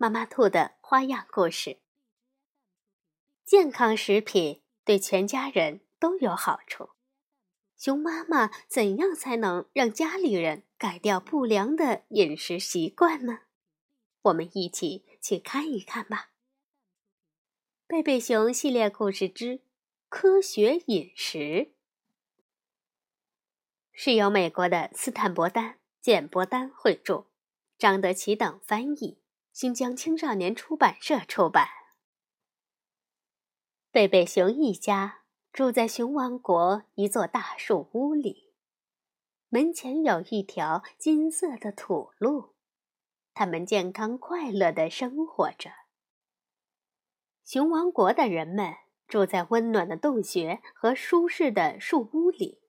妈妈兔的花样故事。健康食品对全家人都有好处。熊妈妈怎样才能让家里人改掉不良的饮食习惯呢？我们一起去看一看吧。贝贝熊系列故事之科学饮食，是由美国的斯坦伯丹。简伯丹绘著，张德奇等翻译，新疆青少年出版社出版。贝贝熊一家住在熊王国一座大树屋里，门前有一条金色的土路，他们健康快乐的生活着。熊王国的人们住在温暖的洞穴和舒适的树屋里，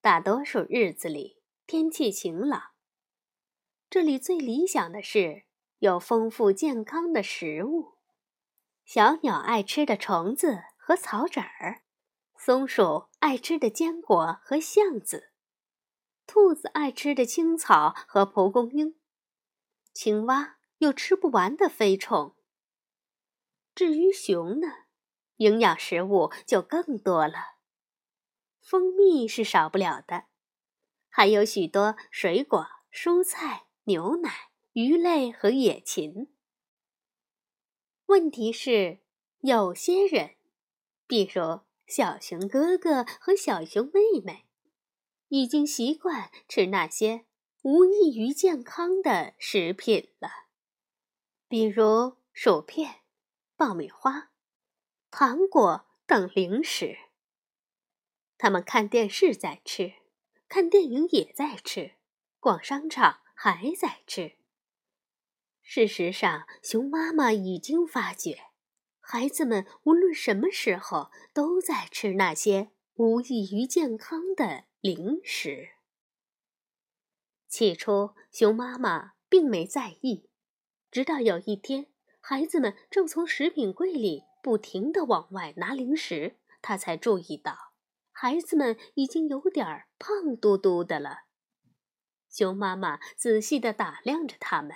大多数日子里。天气晴朗，这里最理想的是有丰富健康的食物：小鸟爱吃的虫子和草籽儿，松鼠爱吃的坚果和橡子，兔子爱吃的青草和蒲公英，青蛙有吃不完的飞虫。至于熊呢，营养食物就更多了，蜂蜜是少不了的。还有许多水果、蔬菜、牛奶、鱼类和野禽。问题是，有些人，比如小熊哥哥和小熊妹妹，已经习惯吃那些无益于健康的食品了，比如薯片、爆米花、糖果等零食。他们看电视在吃。看电影也在吃，逛商场还在吃。事实上，熊妈妈已经发觉，孩子们无论什么时候都在吃那些无益于健康的零食。起初，熊妈妈并没在意，直到有一天，孩子们正从食品柜里不停地往外拿零食，她才注意到。孩子们已经有点胖嘟嘟的了。熊妈妈仔细地打量着他们。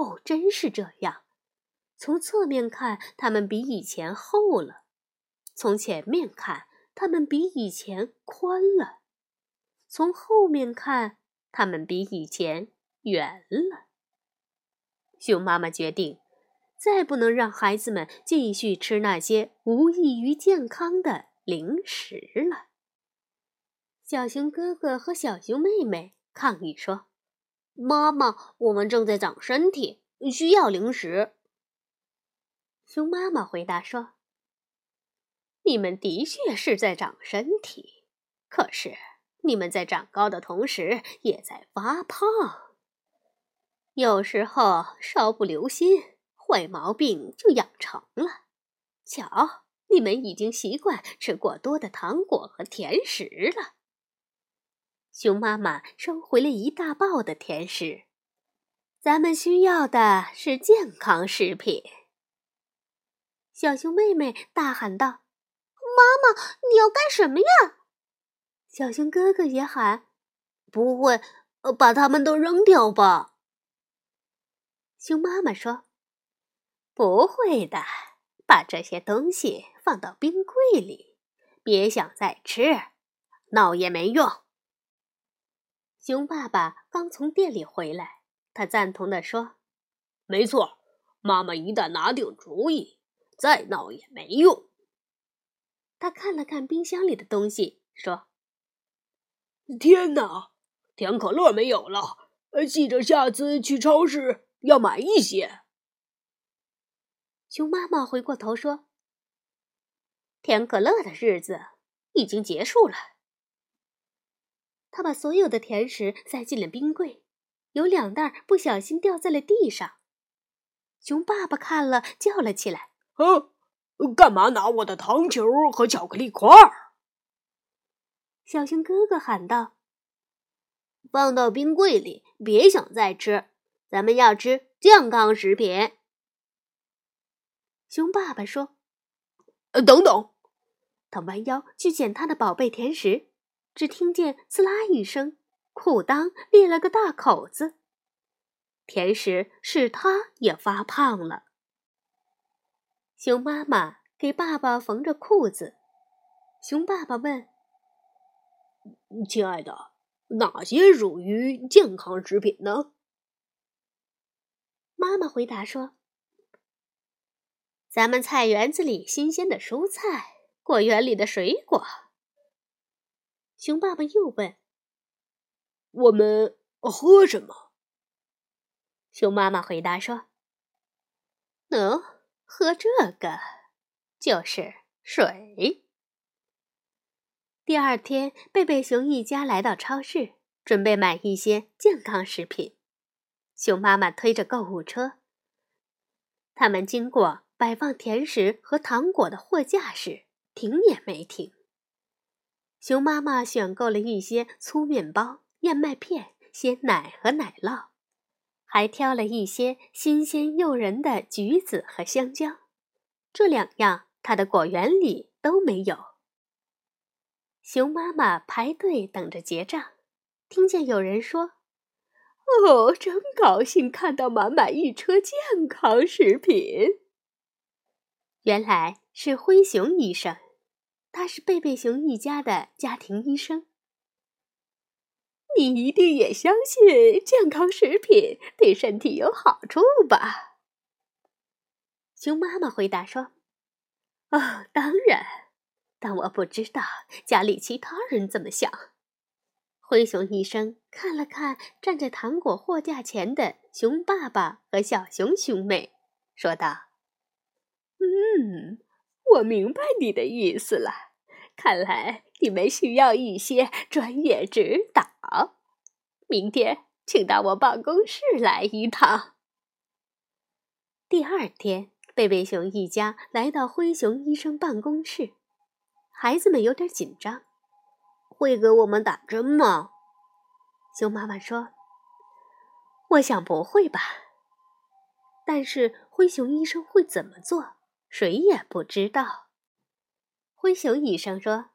哦，真是这样。从侧面看，他们比以前厚了；从前面看，他们比以前宽了；从后面看，他们比以前圆了。熊妈妈决定，再不能让孩子们继续吃那些无益于健康的。零食了。小熊哥哥和小熊妹妹抗议说：“妈妈，我们正在长身体，需要零食。”熊妈妈回答说：“你们的确是在长身体，可是你们在长高的同时也在发胖。有时候稍不留心，坏毛病就养成了。瞧。”你们已经习惯吃过多的糖果和甜食了。熊妈妈收回了一大包的甜食。咱们需要的是健康食品。小熊妹妹大喊道：“妈妈，你要干什么呀？”小熊哥哥也喊：“不会，把它们都扔掉吧？”熊妈妈说：“不会的。”把这些东西放到冰柜里，别想再吃，闹也没用。熊爸爸刚从店里回来，他赞同地说：“没错，妈妈一旦拿定主意，再闹也没用。”他看了看冰箱里的东西，说：“天哪，甜可乐没有了，记着下次去超市要买一些。”熊妈妈回过头说：“甜可乐的日子已经结束了。”他把所有的甜食塞进了冰柜，有两袋不小心掉在了地上。熊爸爸看了，叫了起来：“哦，干嘛拿我的糖球和巧克力块？”小熊哥哥喊道：“放到冰柜里，别想再吃。咱们要吃健康食品。”熊爸爸说：“呃，等等。”他弯腰去捡他的宝贝甜食，只听见“刺啦”一声，裤裆裂了个大口子。甜食是他也发胖了。熊妈妈给爸爸缝着裤子。熊爸爸问：“亲爱的，哪些属于健康食品呢？”妈妈回答说：“咱们菜园子里新鲜的蔬菜。”果园里的水果。熊爸爸又问：“我们喝什么？”熊妈妈回答说：“喏，喝这个，就是水。”第二天，贝贝熊一家来到超市，准备买一些健康食品。熊妈妈推着购物车，他们经过摆放甜食和糖果的货架时。停也没停。熊妈妈选购了一些粗面包、燕麦片、鲜奶和奶酪，还挑了一些新鲜诱人的橘子和香蕉。这两样她的果园里都没有。熊妈妈排队等着结账，听见有人说：“哦，真高兴看到满满一车健康食品。”原来是灰熊医生。他是贝贝熊一家的家庭医生。你一定也相信健康食品对身体有好处吧？熊妈妈回答说：“哦，当然，但我不知道家里其他人怎么想。”灰熊医生看了看站在糖果货架前的熊爸爸和小熊兄妹，说道：“嗯。”我明白你的意思了，看来你们需要一些专业指导。明天请到我办公室来一趟。第二天，贝贝熊一家来到灰熊医生办公室，孩子们有点紧张。会给我们打针吗？熊妈妈说：“我想不会吧。”但是灰熊医生会怎么做？谁也不知道。灰熊医生说：“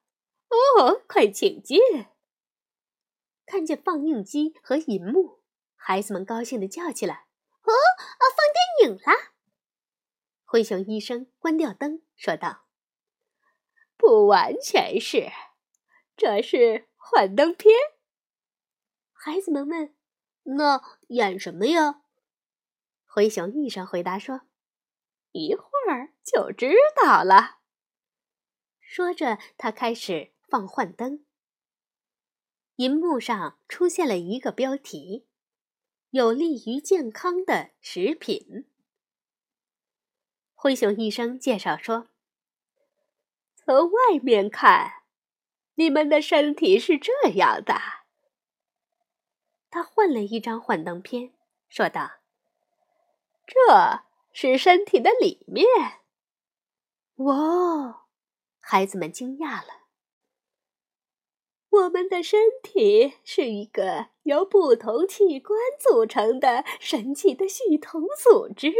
哦，快请进！”看见放映机和银幕，孩子们高兴地叫起来：“哦，啊，放电影啦！”灰熊医生关掉灯，说道：“不完全是，这是幻灯片。”孩子们问：“那演什么呀？”灰熊医生回答说。一会儿就知道了。说着，他开始放幻灯。银幕上出现了一个标题：“有利于健康的食品。”灰熊医生介绍说：“从外面看，你们的身体是这样的。”他换了一张幻灯片，说道：“这。”是身体的里面。哇！孩子们惊讶了。我们的身体是一个由不同器官组成的神奇的系统组织，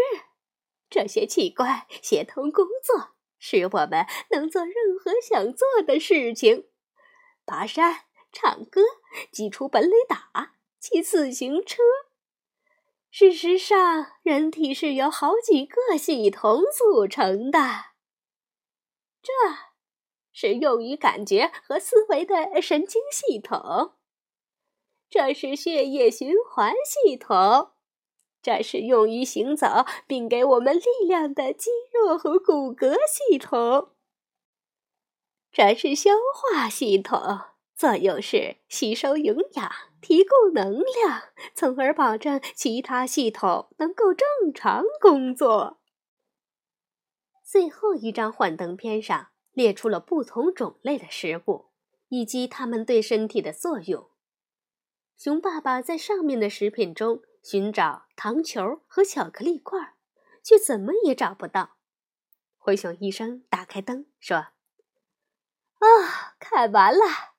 这些器官协同工作，使我们能做任何想做的事情：爬山、唱歌、挤出本垒打、骑自行车。事实上，人体是由好几个系统组成的。这是用于感觉和思维的神经系统，这是血液循环系统，这是用于行走并给我们力量的肌肉和骨骼系统，这是消化系统。作用是吸收营养、提供能量，从而保证其他系统能够正常工作。最后一张幻灯片上列出了不同种类的食物以及它们对身体的作用。熊爸爸在上面的食品中寻找糖球和巧克力块，却怎么也找不到。灰熊医生打开灯说：“啊，看完了。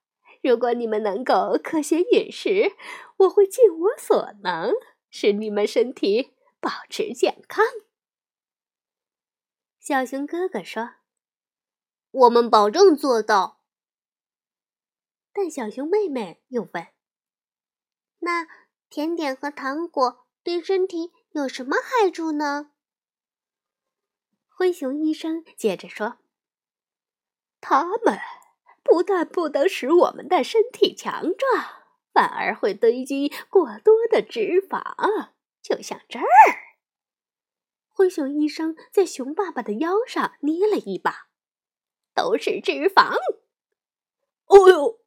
如果你们能够科学饮食，我会尽我所能使你们身体保持健康。”小熊哥哥说：“我们保证做到。”但小熊妹妹又问：“那甜点和糖果对身体有什么害处呢？”灰熊医生接着说：“他们不但不能使我们的身体强壮，反而会堆积过多的脂肪，就像这儿。”灰熊医生在熊爸爸的腰上捏了一把，都是脂肪。哦呦！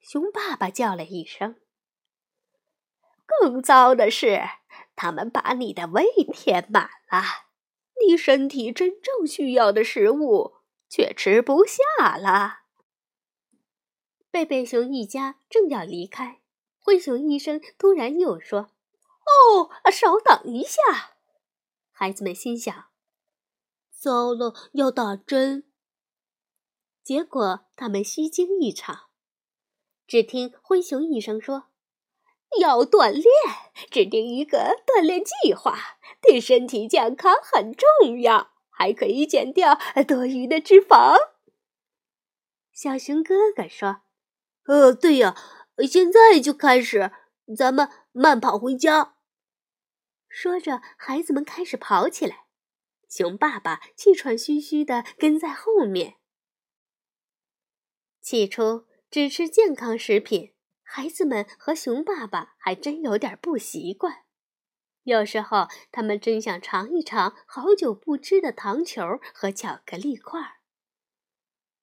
熊爸爸叫了一声。更糟的是，他们把你的胃填满了，你身体真正需要的食物却吃不下了。贝贝熊一家正要离开，灰熊医生突然又说：“哦，稍等一下。”孩子们心想：“糟了，要打针。”结果他们虚惊一场。只听灰熊医生说：“要锻炼，制定一个锻炼计划，对身体健康很重要，还可以减掉多余的脂肪。”小熊哥哥说：“呃，对呀，现在就开始，咱们慢跑回家。”说着，孩子们开始跑起来。熊爸爸气喘吁吁地跟在后面。起初只吃健康食品，孩子们和熊爸爸还真有点不习惯。有时候，他们真想尝一尝好久不吃的糖球和巧克力块儿。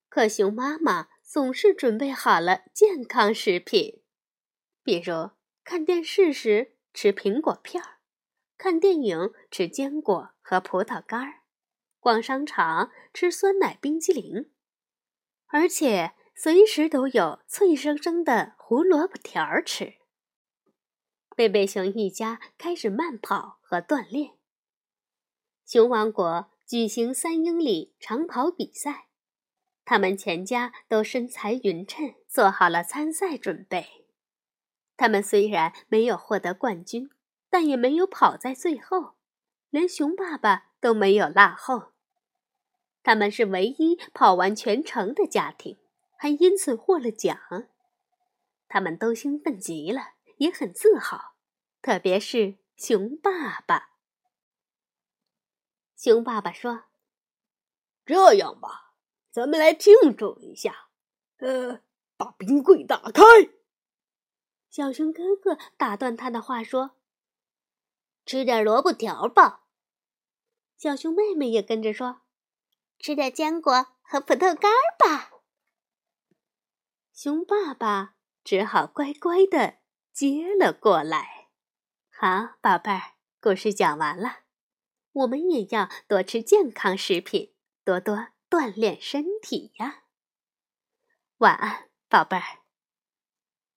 可熊妈妈总是准备好了健康食品，比如看电视时吃苹果片儿。看电影吃坚果和葡萄干儿，逛商场吃酸奶冰激凌，而且随时都有脆生生的胡萝卜条儿吃。贝贝熊一家开始慢跑和锻炼。熊王国举行三英里长跑比赛，他们全家都身材匀称，做好了参赛准备。他们虽然没有获得冠军。但也没有跑在最后，连熊爸爸都没有落后。他们是唯一跑完全程的家庭，还因此获了奖。他们都兴奋极了，也很自豪，特别是熊爸爸。熊爸爸说：“这样吧，咱们来庆祝一下。呃，把冰柜打开。”小熊哥哥打断他的话说。吃点萝卜条吧，小熊妹妹也跟着说：“吃点坚果和葡萄干吧。”熊爸爸只好乖乖的接了过来。好，宝贝儿，故事讲完了，我们也要多吃健康食品，多多锻炼身体呀。晚安，宝贝儿。